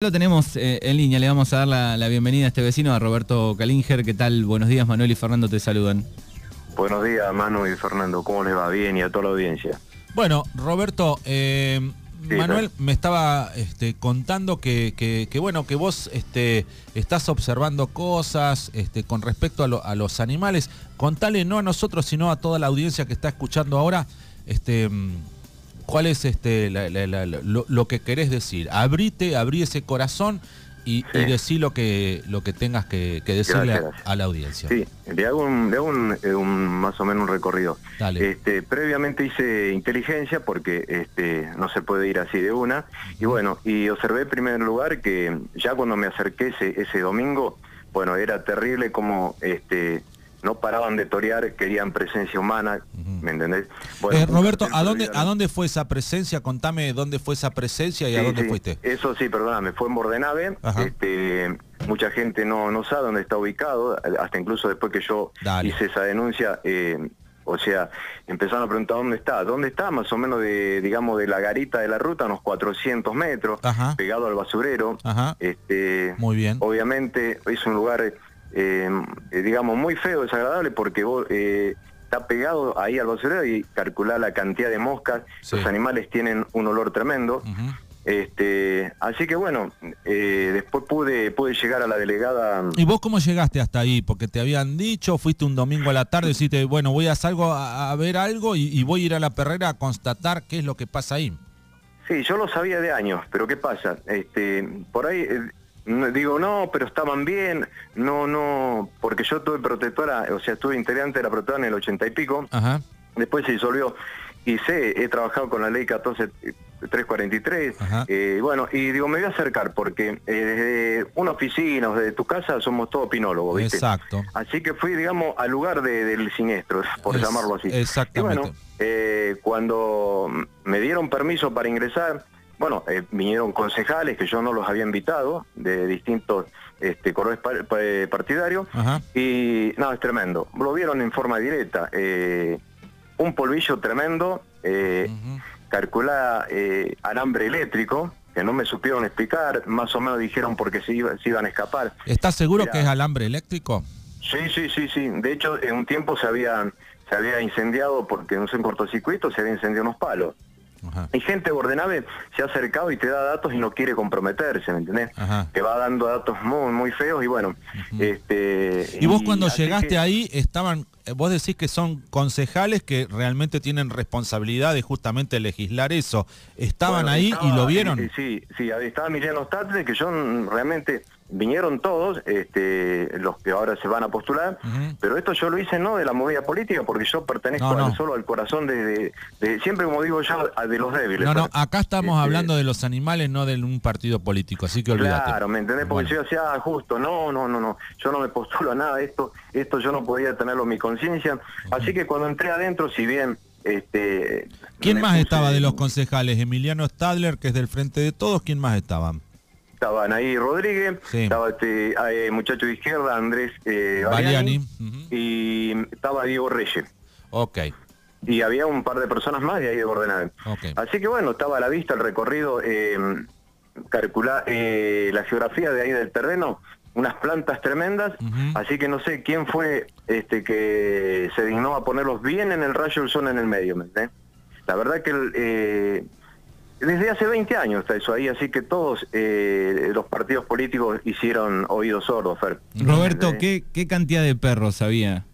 Lo tenemos eh, en línea, le vamos a dar la, bienvenida a este vecino, a Roberto Calinger. ¿Qué tal? Buenos días, Manuel y Fernando te saludan. Buenos días, Manu y Fernando. ¿Cómo les va? Bien y a toda la audiencia. Bueno, Roberto, eh, Manuel me estaba este, contando que, bueno, que vos este, estás observando cosas este, con respecto a, los animales. Contale no a nosotros, sino a toda la audiencia que está escuchando ahora. Este, cuál es este, lo, que querés decir. Abrite, abrí ese corazón y, decí lo que, lo que tengas que, decirle a, la audiencia. Sí, le hago, un, eh, un, más o menos un recorrido. Este, previamente hice inteligencia porque este, no se puede ir así de una. Y bueno, y observé en primer lugar que ya cuando me acerqué ese, ese domingo, bueno, era terrible como este, no paraban de torear, querían presencia humana, ¿me entendés? Eh, Roberto, ¿a dónde, ¿a dónde fue esa presencia? Contame dónde fue esa presencia y a dónde fuiste. Eso sí, perdóname, fue en Bordenave, este, mucha gente no, no sabe dónde está ubicado, hasta incluso después que yo hice esa denuncia, eh, o sea, empezaron a preguntar dónde está, dónde está, más o menos de, digamos, de la garita de la ruta, unos 400 metros, pegado al basurero. Este, Muy bien. Obviamente es un lugar eh, eh, digamos, muy feo, desagradable, porque vos, eh, está pegado ahí al basurero y calcular la cantidad de moscas, los animales tienen un olor tremendo. Este, así que bueno, después pude, pude llegar a la delegada. ¿Y vos cómo llegaste hasta ahí? Porque te habían dicho, fuiste un domingo a la tarde, deciste, bueno, voy a salgo a, ver algo y, y, voy a ir a la perrera a constatar qué es lo que pasa ahí. Sí, yo lo sabía de años, pero ¿qué pasa? Este, por ahí Digo, no, pero estaban bien, no, no, porque yo tuve protectora, o sea, estuve integrante de la protectora en el ochenta y pico, después se disolvió, y sé, he trabajado con la ley 14343, eh, bueno, y digo, me voy a acercar, porque eh, una oficina, de tu casa, somos todos pinólogos, ¿viste? Exacto. Así que fui, digamos, al lugar del siniestro, por llamarlo así. Exactamente. Y bueno, eh, cuando me dieron permiso para ingresar, bueno, eh, vinieron concejales que yo no los había invitado, de distintos este, colores partidarios, y nada, es tremendo. Lo vieron en forma directa. Eh, un polvillo tremendo, eh, eh, alambre eléctrico, que no me supieron explicar, más o menos dijeron porque se, se iban a escapar. ¿Estás seguro que es alambre eléctrico? Sí, sí, sí, sí. De hecho, en un tiempo se había, se había incendiado porque no sé, en cortocircuito se había incendiado unos palos. Hay gente Bordenave se ha acercado y te da datos y no quiere comprometerse, ¿me entendés? Te va dando datos muy, muy feos y bueno. este, y vos cuando llegaste ahí estaban, eh, vos decís que son concejales que realmente tienen responsabilidad de justamente legislar eso. ¿Estaban ahí y lo vieron? Sí, sí, estaba Emiliano Statre, que yo realmente vinieron todos, este, los que ahora se van a postular, pero esto yo lo hice no de la movida política, porque yo pertenezco solo al corazón de, siempre como digo yo, de los débiles. No, no, acá estamos este, hablando de los animales, no de un partido político, así que olvídate. Claro, ¿me entendés? Porque yo decía, ah, justo, no, no, no, no, yo no me postulo a nada, esto, esto yo no podía tenerlo en mi conciencia, así que cuando entré adentro, si bien este, ¿Quién más estaba de los concejales? Emiliano Stadler, que es del Frente de Todos, ¿quién más estaban? Estaban ahí Rodríguez, estaba este eh, muchacho de izquierda, Andrés eh, y estaba Diego Reyes. Ok. Y había un par de personas más de ahí de Bordenal. Así que bueno, estaba a la vista el recorrido, eh, calcular eh, la geografía de ahí del terreno, unas plantas tremendas, así que no sé quién fue este que se dignó a ponerlos bien en el rayo del sol en el medio, ¿me La verdad que el, desde hace 20 años está eso ahí, así que todos eh, los partidos políticos hicieron oídos sordos, Fer. Roberto, ¿qué, cantidad de perros había?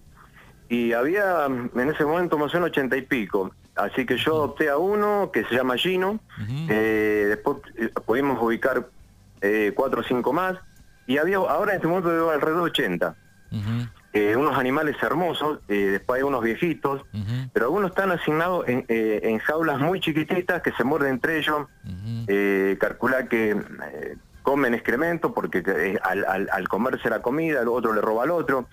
Y había en ese momento más o menos 80 y pico. Así que yo opté a uno que se llama Gino, eh, después eh, pudimos ubicar cuatro o cinco más, y había ahora en este momento veo alrededor de 80. Eh, unos animales hermosos, eh, después hay unos viejitos, pero algunos están asignados eh, en, jaulas muy chiquititas que se muerden entre ellos, calcula que comen excremento porque al, comerse la comida el otro le roba al otro.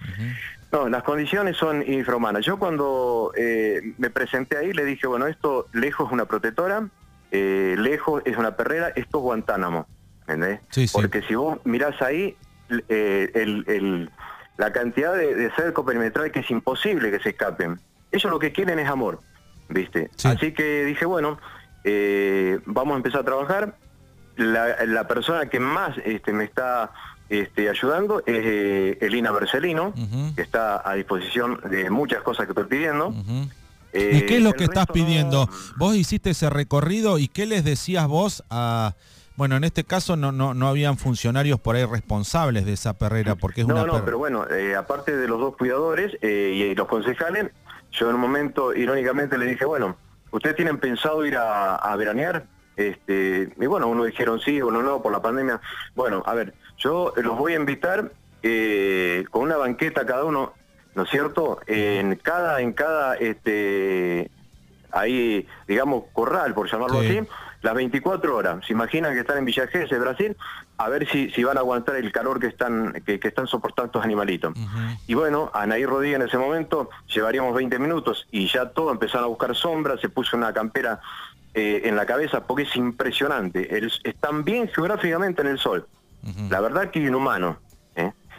No, las condiciones son infrahumanas. Yo cuando me presenté ahí le dije, bueno, esto lejos es una protectora, lejos es una perrera, esto es Guantánamo. ¿entendés? Porque si vos mirás ahí, el la cantidad de, cerco perimetral que es imposible que se escapen. Ellos lo que quieren es amor, ¿viste? Así que dije, bueno, eh, vamos a empezar a trabajar. la, persona que más este, me está este, ayudando es eh, Elina Bercelino, que está a disposición de muchas cosas que estoy pidiendo. ¿Y qué es lo que estás pidiendo? Vos hiciste ese recorrido y qué les decías vos a... Bueno, en este caso no, no, no habían funcionarios por ahí responsables de esa perrera, porque es no, una... No, pero bueno, eh, aparte de los dos cuidadores eh, y los concejales, yo en un momento irónicamente le dije, bueno, ¿ustedes tienen pensado ir a, veranear? Este, y bueno, uno dijeron sí, uno no, por la pandemia. Bueno, a ver, yo los voy a invitar eh, con una banqueta cada uno, ¿no es cierto? En cada, en cada, este, ahí, digamos, corral, por llamarlo así, las 24 horas. Se imaginan que están en Villa Gesell, Brasil, a ver si, si van a aguantar el calor que están, que, están soportando estos animalitos. Y bueno, Anaí Rodríguez en ese momento llevaríamos 20 minutos y ya todo empezaron a buscar sombra, se puso una campera eh, en la cabeza porque es impresionante. están bien geográficamente en el sol. La verdad que inhumano.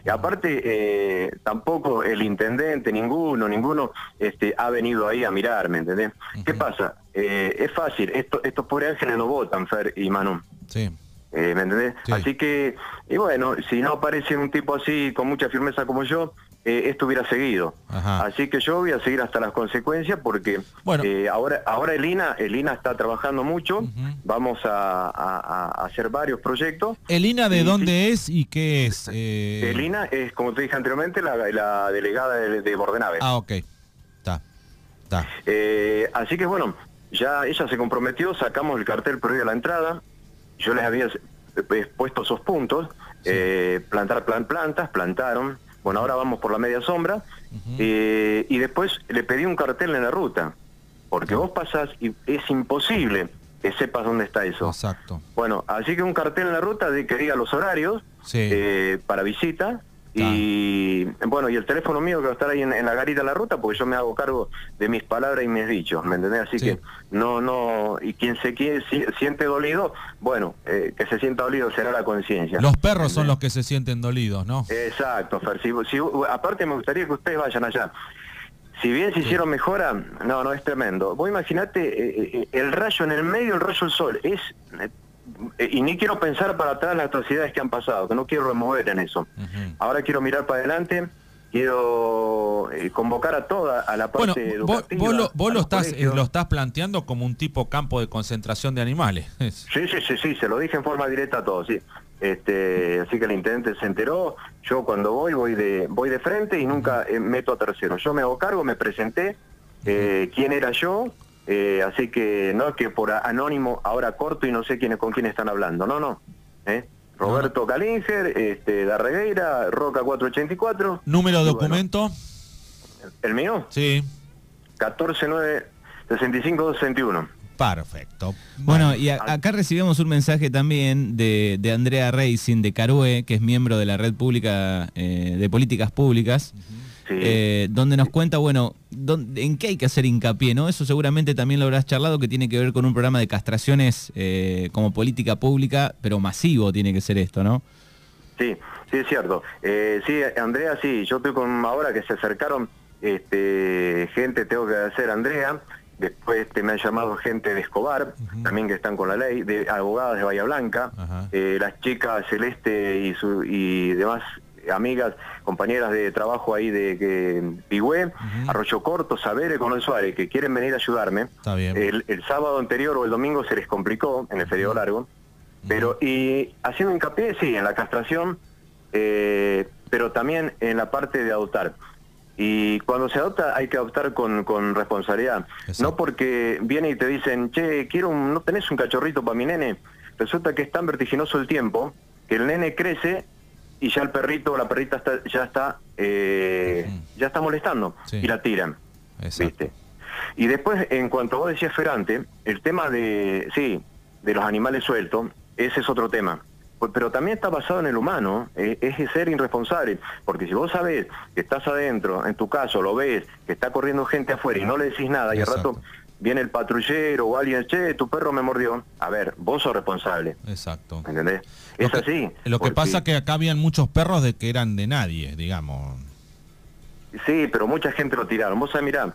Y aparte, eh, tampoco el intendente, ninguno, ninguno este, ha venido ahí a mirar, ¿me entendés? ¿Qué pasa? Eh, es fácil, esto, estos pobres ángeles no votan, Fer y Manu. Sí. Eh, ¿Me entendés? Así que, y bueno, si no aparece un tipo así con mucha firmeza como yo, eh, esto hubiera seguido. Así que yo voy a seguir hasta las consecuencias porque bueno. eh, ahora, ahora Elina, Elina está trabajando mucho, vamos a, hacer varios proyectos. ¿Elina de dónde es y qué es? Eh... Elina es, como te dije anteriormente, la, delegada de, de Bordenave. Ah, ok. Está. Está. Eh, así que bueno, ya ella se comprometió, sacamos el cartel previo a la entrada, yo les había puesto esos puntos, eh, plantar plan, plantas, plantaron, bueno, ahora vamos por la media sombra, eh, y después le pedí un cartel en la ruta, porque vos pasás y es imposible que sepas dónde está eso. Exacto. Bueno, así que un cartel en la ruta de que diga los horarios eh, para visita, y bueno, y el teléfono mío que va a estar ahí en, la garita de la ruta, porque yo me hago cargo de mis palabras y mis dichos, ¿me entendés? Así que no, no, y quien se quiere, siente dolido, bueno, eh, que se sienta dolido será la conciencia. Los perros son los que se sienten dolidos, ¿no? Exacto, Fer. aparte me gustaría que ustedes vayan allá. Si bien se hicieron mejora, no, no, es tremendo. Vos imaginate eh, eh, el rayo en el medio, el rayo del sol, es eh, y ni quiero pensar para atrás las atrocidades que han pasado, que no quiero remover en eso. Ahora quiero mirar para adelante, quiero eh, convocar a toda a la parte educativa. Vos, lo, estás, eh, lo estás planteando como un tipo campo de concentración de animales. Sí, sí, sí, sí, se lo dije en forma directa a todos, sí. Este, así que el intendente se enteró, yo cuando voy voy de voy de frente y nunca meto a tercero. Yo me hago cargo, me presenté, quién era yo, eh, así que no es que por anónimo ahora corto y no sé quién, con quién están hablando, no, no. ¿eh? Roberto Calinger, este, Darregueira, Roca 484. ¿Número de documento? ¿El mío? Sí. 149 Perfecto. Bueno, y acá recibimos un mensaje también de, Andrea Racing de Carué, que es miembro de la Red Pública eh, de Políticas Públicas. Eh, donde nos cuenta, bueno, en qué hay que hacer hincapié, ¿no? Eso seguramente también lo habrás charlado, que tiene que ver con un programa de castraciones eh, como política pública, pero masivo tiene que ser esto, ¿no? Sí, sí, es cierto. Eh, sí, Andrea, sí, yo estoy con ahora que se acercaron este, gente, tengo que hacer Andrea, después este, me han llamado gente de Escobar, también que están con la ley, de abogadas de Bahía Blanca, las chicas Celeste y, su, y demás amigas, compañeras de trabajo ahí de que Pigüé, Arroyo Corto, Saberes, con el Suárez, que quieren venir a ayudarme. El, sábado anterior o el domingo se les complicó en el feriado largo, pero y haciendo hincapié, sí, en la castración, eh, pero también en la parte de adoptar. Y cuando se adopta hay que adoptar con, con responsabilidad. No porque viene y te dicen, che, quiero un, no tenés un cachorrito para mi nene. Resulta que es tan vertiginoso el tiempo que el nene crece y ya el perrito o la perrita está, ya está eh, ya está molestando y la tiran. ¿viste? Y después, en cuanto vos decías Ferante, el tema de, sí, de los animales sueltos, ese es otro tema. Pues, pero también está basado en el humano, eh, es ser irresponsable, porque si vos sabés que estás adentro, en tu caso lo ves, que está corriendo gente afuera y no le decís nada y al rato viene el patrullero o alguien, che, tu perro me mordió. A ver, vos sos responsable. Exacto. ¿Entendés? Es así. Lo que pasa es que acá habían muchos perros de que eran de nadie, digamos. Sí, pero mucha gente lo tiraron. Vos sabés, mirá,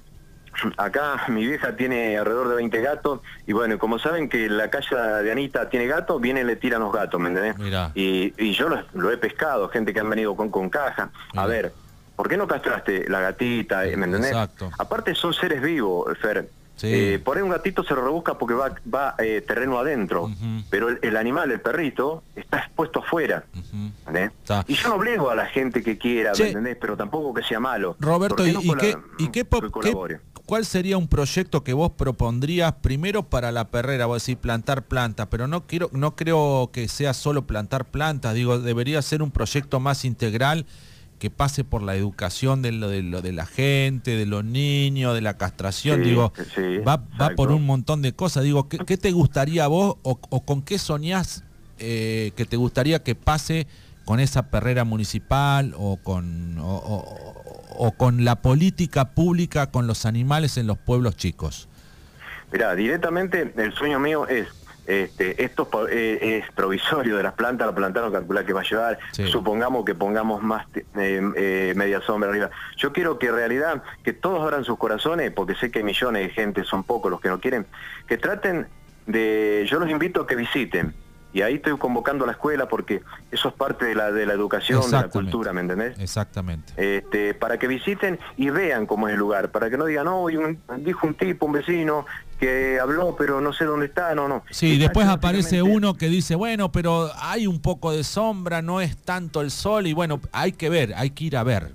acá mi vieja tiene alrededor de 20 gatos y bueno, como saben que la calle de Anita tiene gatos, vienen y le tiran los gatos, ¿me entendés? Y, y, yo lo, he pescado, gente que han venido con, con caja. A ver, ¿por qué no castraste la gatita? ¿Me entendés? Exacto. Aparte son seres vivos, Fer. Eh, por ahí un gatito se lo rebusca porque va, va eh, terreno adentro, pero el, animal, el perrito, está expuesto afuera. Y yo no obligo a la gente que quiera, ¿me entendés? Pero tampoco que sea malo. Roberto, ¿y, qué, ¿y qué, cuál sería un proyecto que vos propondrías primero para la perrera? Vos decís plantar plantas, pero no, quiero, no creo que sea solo plantar plantas, digo, debería ser un proyecto más integral que pase por la educación de lo de, lo de la gente, de los niños, de la castración, digo, va, va por un montón de cosas. Digo, ¿qué, te gustaría a vos o, con qué soñás eh, que te gustaría que pase con esa perrera municipal o con, o, con la política pública con los animales en los pueblos chicos? Mira, directamente el sueño mío es este, esto eh, es provisorio de las plantas, la no calcula que va a llevar, supongamos que pongamos más eh, eh, media sombra arriba. Yo quiero que en realidad, que todos abran sus corazones, porque sé que millones de gente, son pocos los que no quieren, que traten de, yo los invito a que visiten, y ahí estoy convocando a la escuela porque eso es parte de la, de la educación, de la cultura, ¿me entendés? Exactamente. Este, para que visiten y vean cómo es el lugar, para que no digan, no, dijo un tipo, un vecino, que habló, pero no sé dónde está, no, no. Sí, después aparece uno que dice, bueno, pero hay un poco de sombra, no es tanto el sol, y bueno, hay que ver, hay que ir a ver.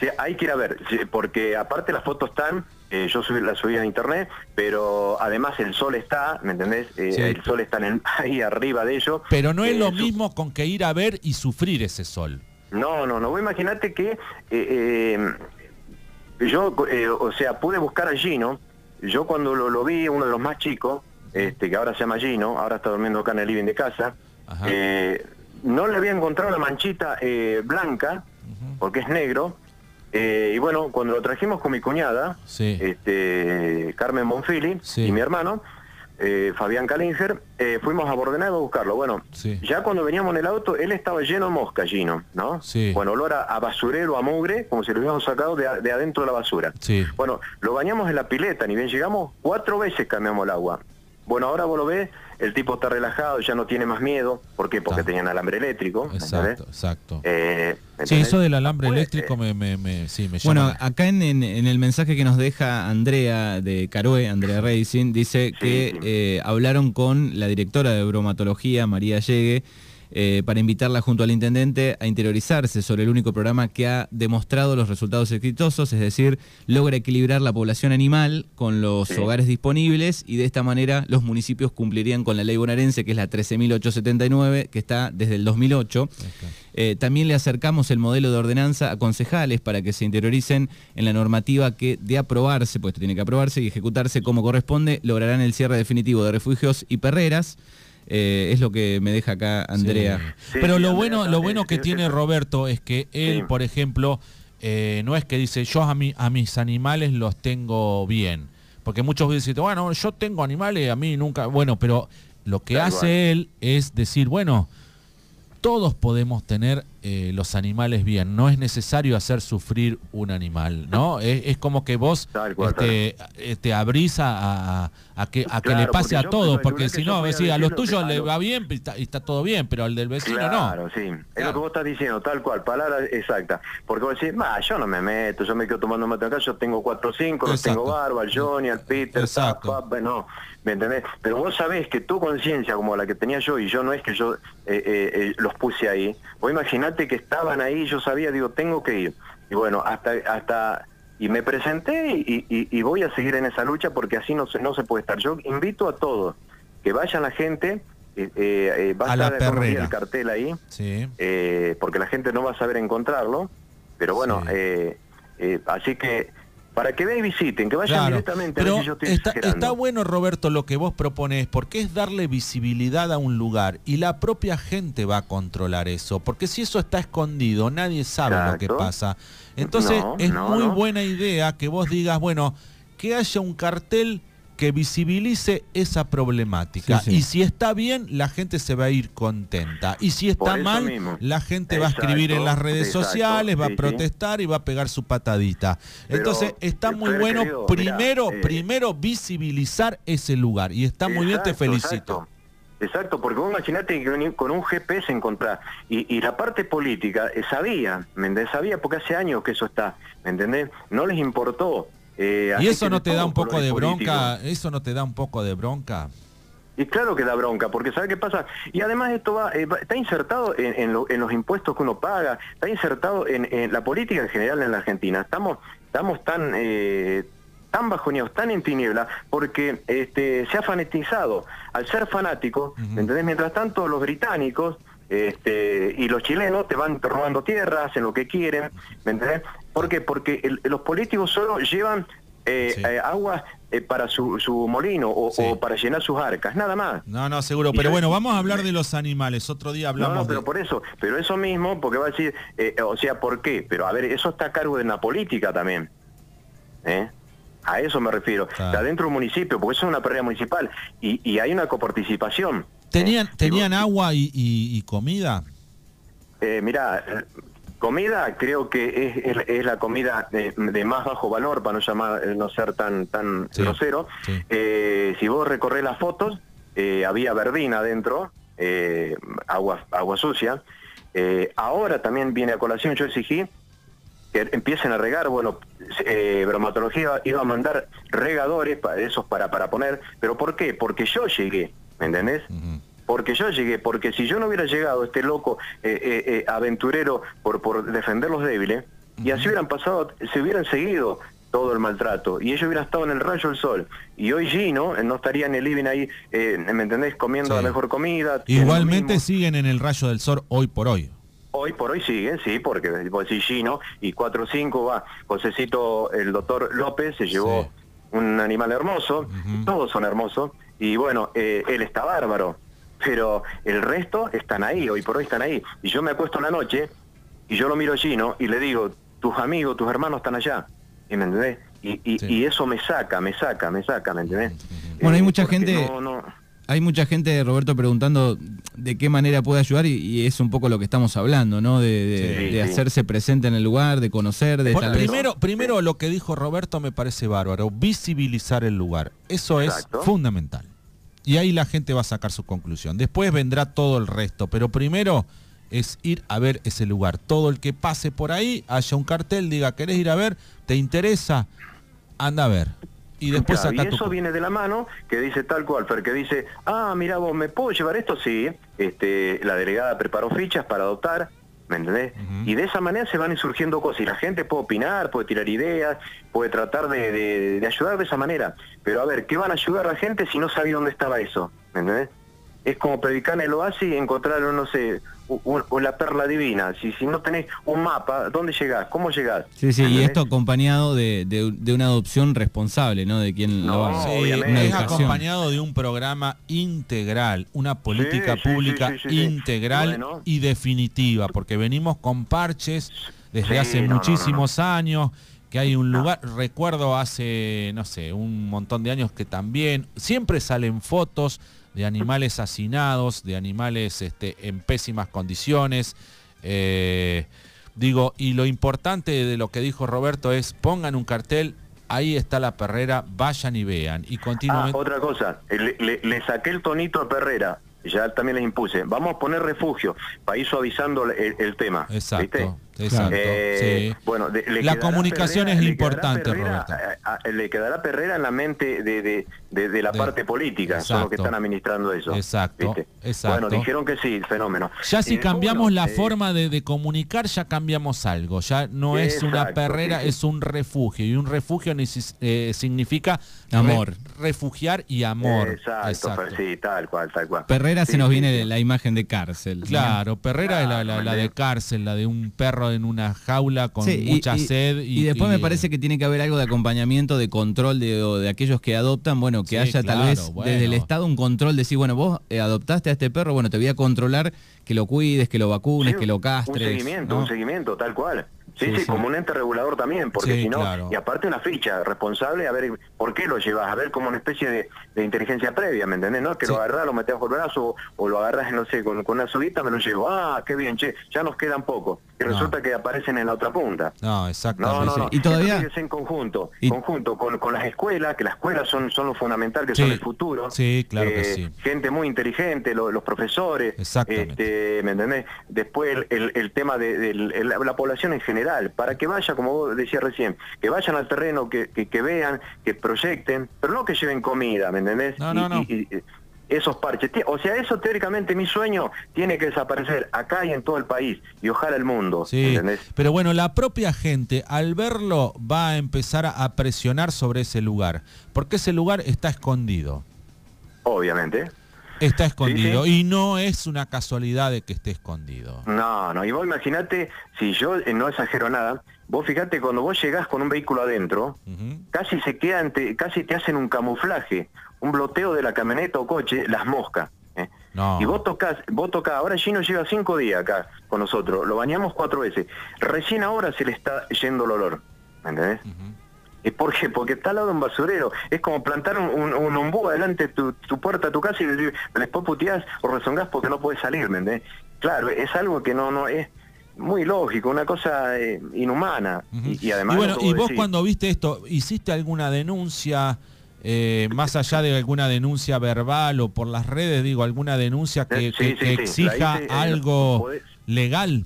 Sí, hay que ir a ver, porque aparte las fotos están eh, yo subí, la subí a internet, pero además el sol está, ¿me entendés? Eh, el sol está ahí arriba de ello. Pero no es lo mismo con que ir a ver y sufrir ese sol. No, no, no. Vos imaginate que eh, yo, o sea, pude buscar a Gino. Yo cuando lo, vi, uno de los más chicos, este, que ahora se llama Gino, ahora está durmiendo acá en el living de casa, no le había encontrado la manchita blanca, porque es negro, eh, y bueno, cuando lo trajimos con mi cuñada, este, Carmen Monfili y mi hermano, eh, Fabián Kalinger, eh, fuimos a Bordenado a buscarlo. Bueno, ya cuando veníamos en el auto, él estaba lleno de mosca, Gino, ¿no? Bueno, olor a, basurero, a mugre, como si lo hubiéramos sacado de, adentro de la basura. Bueno, lo bañamos en la pileta, ni bien llegamos, cuatro veces cambiamos el agua. Bueno, ahora vos lo ves, el tipo está relajado, ya no tiene más miedo. ¿Por qué? Porque tenían alambre eléctrico. Exacto, exacto. Eh, sí, eso del alambre eléctrico me, me, me, sí, me Bueno, acá en, el mensaje que nos deja Andrea de Carué, Andrea Racing, dice que eh, hablaron con la directora de bromatología, María Llegue, eh, para invitarla junto al intendente a interiorizarse sobre el único programa que ha demostrado los resultados exitosos, es decir, logra equilibrar la población animal con los hogares disponibles y de esta manera los municipios cumplirían con la ley bonaerense, que es la 13.879, que está desde el 2008. Eh, también le acercamos el modelo de ordenanza a concejales para que se interioricen en la normativa que de aprobarse, pues tiene que aprobarse y ejecutarse como corresponde, lograrán el cierre definitivo de refugios y perreras. Eh, es lo que me deja acá Andrea. Pero lo bueno, lo bueno que tiene Roberto es que él, por ejemplo, eh, no es que dice yo a, mí, a mis animales los tengo bien. Porque muchos dicen, bueno, yo tengo animales, a mí nunca. Bueno, pero lo que hace él es decir, bueno, todos podemos tener eh, los animales bien, no es necesario hacer sufrir un animal, ¿no? Es, como que vos este, eh, abrís a, que, a que le pase a todos, porque si no, a los tuyos le va bien y está, todo bien, pero al del vecino no. Claro, sí, es lo que vos estás diciendo, tal cual, palabra exacta. Porque vos decís, yo no me meto, yo me quedo tomando mate acá, yo tengo cuatro o cinco, los tengo Barba, al Johnny, al Peter, Exacto. no, ¿me entendés? Pero vos sabés que tu conciencia, como la que tenía yo, y yo no es que yo eh, los puse ahí, vos que estaban ahí, yo sabía, digo, tengo que ir. Y bueno, hasta, hasta y me presenté y, voy a seguir en esa lucha porque así no se, no se puede estar. Yo invito a todos que vayan la gente, eh, eh, eh va a, estar el cartel ahí, eh, porque la gente no va a saber encontrarlo, pero bueno, así que para que vean y visiten, que vayan directamente pero está, está, bueno, Roberto, lo que vos propones, porque es darle visibilidad a un lugar y la propia gente va a controlar eso, porque si eso está escondido, nadie sabe lo que pasa. Entonces es muy buena idea que vos digas, bueno, que haya un cartel que visibilice esa problemática. Y si está bien, la gente se va a ir contenta. Y si está mal, la gente va a escribir en las redes sociales, va a protestar y va a pegar su patadita. Entonces, está muy bueno primero, eh, primero visibilizar ese lugar. Y está muy bien, te felicito. Exacto, porque vos imaginate que con un GPS encontrar y, la parte política eh, sabía, ¿me entendés? Sabía porque hace años que eso está, ¿me entendés? No les importó. Eh, ¿Y eso no te da un poco de bronca? ¿Eso no te da un poco de bronca? Y claro que da bronca, porque ¿sabe qué pasa? Y además esto va, eh, está insertado en, los impuestos que uno paga, está insertado en, la política en general en la Argentina. Estamos, estamos tan, tan bajoneados, tan en tiniebla, porque este, se ha fanatizado. Al ser fanático, ¿entendés? Mientras tanto, los británicos este, y los chilenos te van robando tierras, hacen lo que quieren, ¿me entendés? ¿Por qué? Porque los políticos solo llevan eh, eh, agua eh, para su, molino o, para llenar sus arcas, nada más. No, no, seguro, pero bueno, vamos a hablar de los animales, otro día hablamos No, pero por eso, pero eso mismo, porque va a decir, o sea, ¿por qué? Pero a ver, eso está a cargo de la política también. ¿Eh? A eso me refiero. Está dentro del municipio, porque eso es una pérdida municipal y, hay una coparticipación. ¿Tenían, ¿eh? ¿tenían agua y, comida? Eh, mira, comida creo que es, la comida de, más bajo valor, para no llamar, eh, no ser tan, tan grosero. si vos recorres las fotos, había verdina adentro, agua, agua sucia. ahora también viene a colación, yo exigí que empiecen a regar, bueno, eh, bromatología iba a mandar regadores, para esos para, para poner, pero ¿por qué? Porque yo llegué, ¿me entendés? Porque yo llegué, porque si yo no hubiera llegado, este loco eh, eh, aventurero por, por defender los débiles, y así hubieran pasado, se hubieran seguido todo el maltrato, y ellos hubieran estado en el rayo del sol, y hoy Gino no estaría en el living ahí, ¿me entendés? Comiendo la mejor comida. Igualmente siguen en el rayo del sol hoy por hoy. Hoy por hoy siguen, sí, porque si Gino y 4 o 5 va, Josecito, el doctor López se llevó un animal hermoso, todos son hermosos, y bueno, eh, él está bárbaro, pero el resto están ahí, hoy por hoy están ahí. Y yo me acuesto en la noche y yo lo miro a Gino y le digo, tus amigos, tus hermanos están allá, ¿y me entendés? Y, y, eso me saca, me saca, me saca, ¿me entendés? Bueno, hay mucha gente... Hay mucha gente, Roberto, preguntando de qué manera puede ayudar y, es un poco lo que estamos hablando, ¿no? De, hacerse presente en el lugar, de conocer, de primero, primero lo que dijo Roberto me parece bárbaro, visibilizar el lugar. Eso es fundamental. Y ahí la gente va a sacar su conclusión. Después vendrá todo el resto, pero primero es ir a ver ese lugar. Todo el que pase por ahí, haya un cartel, diga, ¿querés ir a ver? ¿Te interesa? Anda a ver. Y después y eso viene de la mano que dice tal cual, Fer, que dice, ah, mira vos, ¿me puedo llevar esto? Sí, este, la delegada preparó fichas para adoptar, ¿me entendés? Y de esa manera se van surgiendo cosas y la gente puede opinar, puede tirar ideas, puede tratar de, ayudar de esa manera. Pero a ver, ¿qué van a ayudar a la gente si no sabía dónde estaba eso? ¿Me entendés? Es como predicar en el oasis y encontrar, no sé, o, la perla divina. Si, si no tenés un mapa, ¿dónde llegás? ¿Cómo llegás? Sí, sí, y esto acompañado de, de, una adopción responsable, ¿no? De quien lo va sí, Es acompañado de un programa integral, una política pública integral y definitiva, porque venimos con parches desde hace muchísimos años que hay un lugar, recuerdo hace, no sé, un montón de años que también, siempre salen fotos de animales hacinados, de animales este, en pésimas condiciones. Eh, digo, y lo importante de lo que dijo Roberto es pongan un cartel, ahí está la perrera, vayan y vean. Y continuamente... Ah, otra cosa, le, saqué el tonito a perrera, ya también les impuse, vamos a poner refugio, para ir suavizando el, tema. Exacto. Exacto. Eh, bueno, la comunicación es importante, Roberto. le quedará Perrera en la mente de, de, la parte política, son los que están administrando eso. Exacto, Bueno, dijeron que sí, fenómeno. Ya si cambiamos la eh, forma de, comunicar, ya cambiamos algo. Ya no es una perrera, es un refugio. Y un refugio eh, significa amor. refugiar y amor. Exacto, sí, tal cual, tal cual. Perrera se nos viene de la imagen de cárcel. Claro, Perrera es la, la de cárcel, la de un perro en una jaula con mucha sed. Y, después me parece que tiene que haber algo de acompañamiento, de control de, de aquellos que adoptan, bueno, que haya tal vez desde el Estado un control de decir, bueno, vos eh, adoptaste a este perro, bueno, te voy a controlar que lo cuides, que lo vacunes, que lo castres. Un seguimiento, un seguimiento, tal cual. Sí, sí, como un ente regulador también, porque si no, y aparte una ficha responsable, a ver por qué lo llevas, a ver como una especie de, inteligencia previa, ¿me entendés? ¿No? Que lo agarras, lo metes por el brazo o, lo agarras, no sé, con, una subita me lo llevo, ah, qué bien, che, ya nos quedan poco. Y resulta que aparecen en la otra punta. No, exacto. No, Y todavía... Es en conjunto, conjunto con, las escuelas, que las escuelas son, son lo fundamental, que son el futuro. Sí, claro que eh, sí. Gente muy inteligente, los profesores, este, ¿me entendés? Después el, tema de, la población en general para que vaya, como vos decías recién, que vayan al terreno, que, que, vean, que proyecten, pero no que lleven comida, ¿me entendés? No, no, no. Esos parches. O sea, eso teóricamente mi sueño tiene que desaparecer acá y en todo el país y ojalá el mundo. Sí, pero bueno, la propia gente al verlo va a empezar a presionar sobre ese lugar, porque ese lugar está escondido. Obviamente. Está escondido y no es una casualidad de que esté escondido. No, no, y vos imaginate, si yo eh, no exagero nada, vos fíjate cuando vos llegás con un vehículo adentro, casi se quedan, casi te hacen un camuflaje, un bloteo de la camioneta o coche, las moscas. ¿eh? Y vos tocas, vos tocás, ahora Gino lleva cinco días acá con nosotros, lo bañamos cuatro veces, recién ahora se le está yendo el olor, ¿me entendés? ¿Por qué? Porque está al lado de un basurero. Es como plantar un, un, ombú adelante de tu, tu, puerta, tu casa y decir, después puteás o rezongás porque no puedes salir, ¿me entiendes? Claro, es algo que no, no es muy lógico, una cosa eh, inhumana. y, además... Y bueno, y vos cuando viste esto, ¿hiciste alguna denuncia... Eh, más allá de alguna denuncia verbal o por las redes, digo, alguna denuncia que, exija algo legal.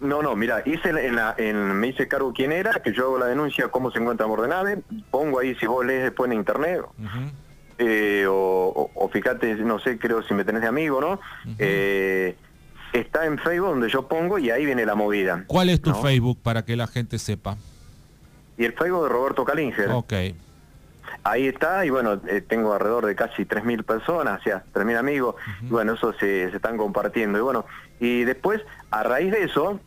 No, no, mira, hice en la, en, me hice cargo quién era, que yo hago la denuncia, cómo se encuentra Mordenave, pongo ahí si vos lees después en internet, eh, o, fíjate, no sé, creo si me tenés de amigo, ¿no? Eh, está en Facebook donde yo pongo y ahí viene la movida. ¿Cuál es tu Facebook para que la gente sepa? Y el Facebook de Roberto Calinger. Ok. Ahí está, y bueno, eh, tengo alrededor de casi 3.000 personas, o sea, 3.000 amigos, y bueno, eso se, se están compartiendo. Y bueno, y después, a raíz de eso,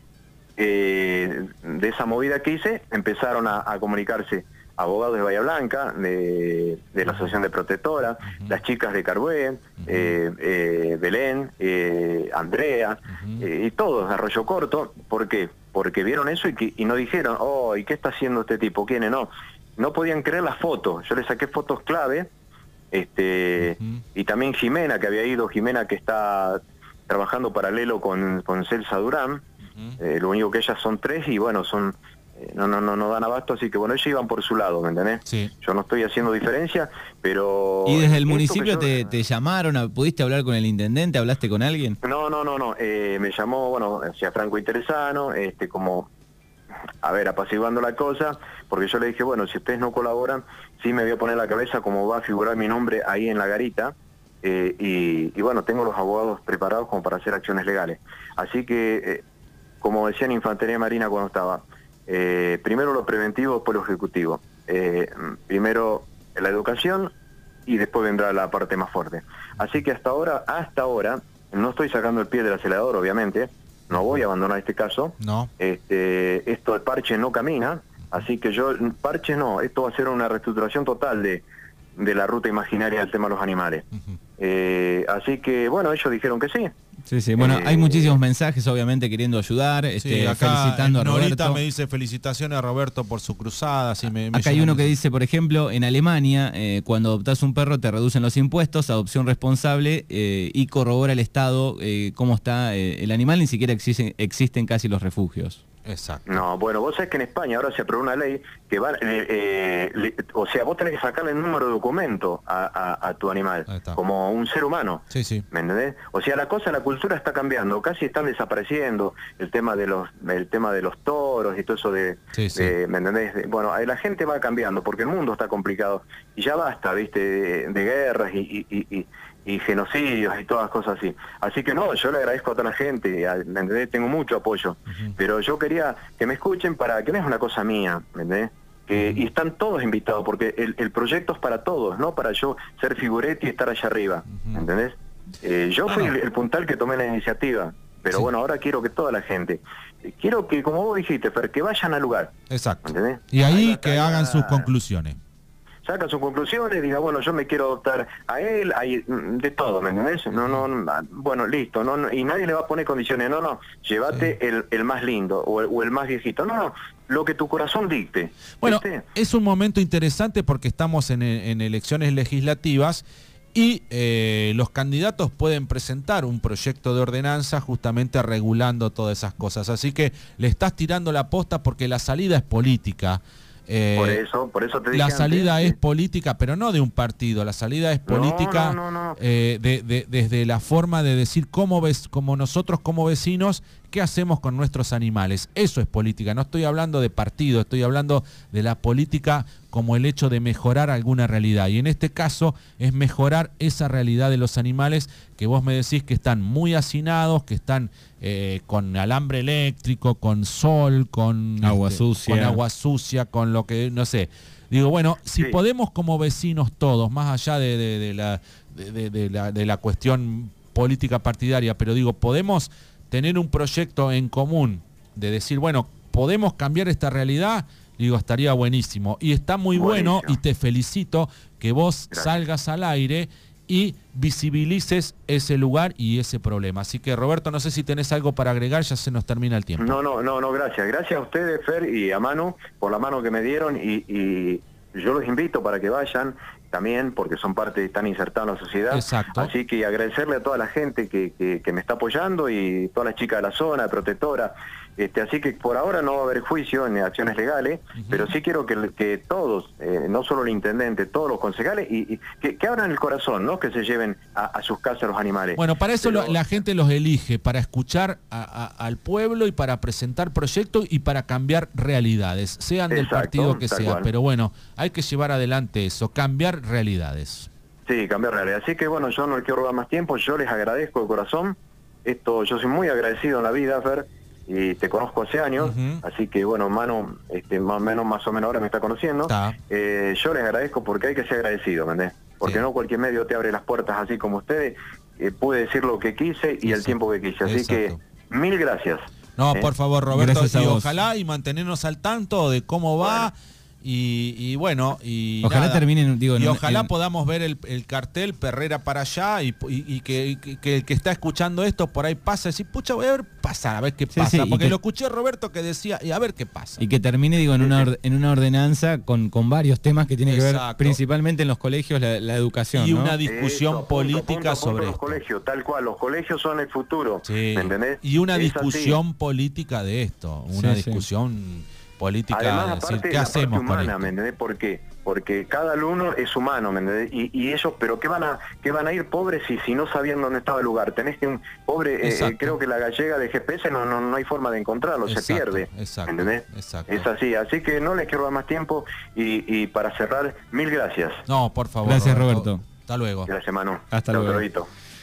eh, de esa movida que hice, empezaron a, comunicarse abogados de Bahía Blanca, de, la Asociación de Protectora, las chicas de Carbué, eh, eh, Belén, Andrea, y todos Arroyo Corto. ¿Por qué? Porque vieron eso y, y no dijeron, oh, ¿y qué está haciendo este tipo? ¿Quién es? No, no podían creer las fotos. Yo les saqué fotos clave, este, y también Jimena, que había ido, Jimena que está trabajando paralelo con, con Celsa Durán, eh, lo único que ellas son tres y bueno, son eh, no, no, no, no dan abasto, así que bueno, ellos iban por su lado, ¿me entendés? Sí. Yo no estoy haciendo diferencia, pero... ¿Y desde el municipio te, te, llamaron? ¿Pudiste hablar con el intendente? ¿Hablaste con alguien? No, no, no, no. Eh, me llamó, bueno, sea Franco Interesano, este, como, a ver, apaciguando la cosa, porque yo le dije, bueno, si ustedes no colaboran, sí me voy a poner la cabeza como va a figurar mi nombre ahí en la garita, y, bueno, tengo los abogados preparados como para hacer acciones legales. Así que como decía en Infantería Marina cuando estaba, eh, primero lo preventivo, después lo ejecutivo. Eh, primero la educación y después vendrá la parte más fuerte. Así que hasta ahora, hasta ahora, no estoy sacando el pie del acelerador, obviamente, no voy a abandonar este caso. No. Este, esto de parche no camina, así que yo, parche no, esto va a ser una reestructuración total de, de la ruta imaginaria del tema de los animales. Eh, así que, bueno, ellos dijeron que sí. Sí, sí, bueno, hay eh, muchísimos mensajes obviamente queriendo ayudar, este, felicitando a Roberto. me dice felicitaciones a Roberto por su cruzada. me, Acá hay uno que dice, por ejemplo, en Alemania, eh, cuando adoptas un perro te reducen los impuestos, adopción responsable y corrobora el Estado cómo está el animal, ni siquiera existen, existen casi los refugios. Exacto. No, bueno, vos sabés que en España ahora se aprobó una ley que va, eh, eh, o sea, vos tenés que sacarle el número de documento a, tu animal, como un ser humano. Sí, sí. ¿Me entendés? O sea, la cosa, la cultura está cambiando, casi están desapareciendo el tema de los, el tema de los toros y todo eso de, ¿me entendés? bueno, la gente va cambiando porque el mundo está complicado y ya basta, viste, de, guerras y, y y genocidios y todas cosas así. Así que no, yo le agradezco a toda la gente, ¿me tengo mucho apoyo, pero yo quería que me escuchen para que no es una cosa mía, ¿me entendés? Que, Y están todos invitados, porque el, proyecto es para todos, no para yo ser figuretti y estar allá arriba, ¿me entendés? Eh, yo fui el, puntal que tomé la iniciativa, pero bueno, ahora quiero que toda la gente, quiero que, como vos dijiste, Fer, que vayan al lugar. Exacto. Y ahí que hagan sus conclusiones. Saca sus conclusiones, diga, bueno, yo me quiero adoptar a él, mm, de todo, ¿me entendés? No, no, ah, bueno, listo, no, y nadie le va a poner condiciones, no, no, llévate el, el, más lindo o el, o el, más viejito, no, no, lo que tu corazón dicte. Bueno, es un momento interesante porque estamos en, en elecciones legislativas y eh, los candidatos pueden presentar un proyecto de ordenanza justamente regulando todas esas cosas. Así que le estás tirando la posta porque la salida es política. Eh, por eso, por eso te La salida es política, pero no de un partido, la salida es política eh, desde la forma de decir cómo ves, como nosotros como vecinos, qué hacemos con nuestros animales. Eso es política, no estoy hablando de partido, estoy hablando de la política como el hecho de mejorar alguna realidad. Y en este caso es mejorar esa realidad de los animales que vos me decís que están muy hacinados, que están eh, con alambre eléctrico, con sol, con agua este, sucia. Con agua sucia, con lo que, no sé. Digo, bueno, si podemos como vecinos todos, más allá de, la, de la cuestión política partidaria, pero digo, podemos tener un proyecto en común de decir, bueno, podemos cambiar esta realidad digo, estaría buenísimo. Y está muy bueno y te felicito que vos salgas al aire y visibilices ese lugar y ese problema. Así que Roberto, no sé si tenés algo para agregar, ya se nos termina el tiempo. No, no, no, no, gracias. Gracias a ustedes, Fer, y a Manu, por la mano que me dieron y, yo los invito para que vayan también, porque son parte, están insertados en la sociedad. Exacto. Así que agradecerle a toda la gente que, que, que me está apoyando y todas las chicas de la zona, protectora, este, así que por ahora no va a haber juicio ni acciones legales, pero sí quiero que, que todos, eh, no solo el intendente, todos los concejales, y, que, abran el corazón, ¿no? que se lleven a, sus casas los animales. Bueno, para eso la gente los elige, para escuchar al pueblo y para presentar proyectos y para cambiar realidades, sean del partido que sea. Pero bueno, hay que llevar adelante eso, cambiar realidades. Sí, cambiar realidades. Así que bueno, yo no quiero robar más tiempo, yo les agradezco de corazón. Esto, yo soy muy agradecido en la vida, Fer y te conozco hace años, así que bueno, mano, este, más o menos, más o menos ahora me está conociendo. Eh, yo les agradezco porque hay que ser agradecido, ¿me Porque no cualquier medio te abre las puertas así como ustedes, eh, pude decir lo que quise y el tiempo que quise. Así que mil gracias. No, ¿eh? por favor, Roberto, y ojalá y mantenernos al tanto de cómo va. Y, bueno, y ojalá terminen, digo, y ojalá podamos ver el, cartel Perrera para allá y, que, el que está escuchando esto por ahí pasa y decir, pucha, voy a ver pasar, a ver qué pasa. porque lo escuché Roberto que decía, y a ver qué pasa. Y que termine, digo, en una, en una ordenanza con, con varios temas que tienen que ver principalmente en los colegios, la, educación. Y una discusión política sobre los colegios, tal cual, los colegios son el futuro. ¿entendés? Y una discusión política de esto, una discusión política, decir, ¿qué hacemos humana, con ¿Por qué? Porque cada alumno es humano, ¿me Y, ellos, pero ¿qué van a qué van a ir pobres si, si no sabían dónde estaba el lugar? Tenés que un pobre, eh, eh, creo que la gallega de GPS no, no, no hay forma de encontrarlo, se pierde. ¿Entendés? Es así, así que no les quiero dar más tiempo y, para cerrar, mil gracias. No, por favor. Gracias, Roberto. Hasta luego. Gracias, Manu. Hasta luego.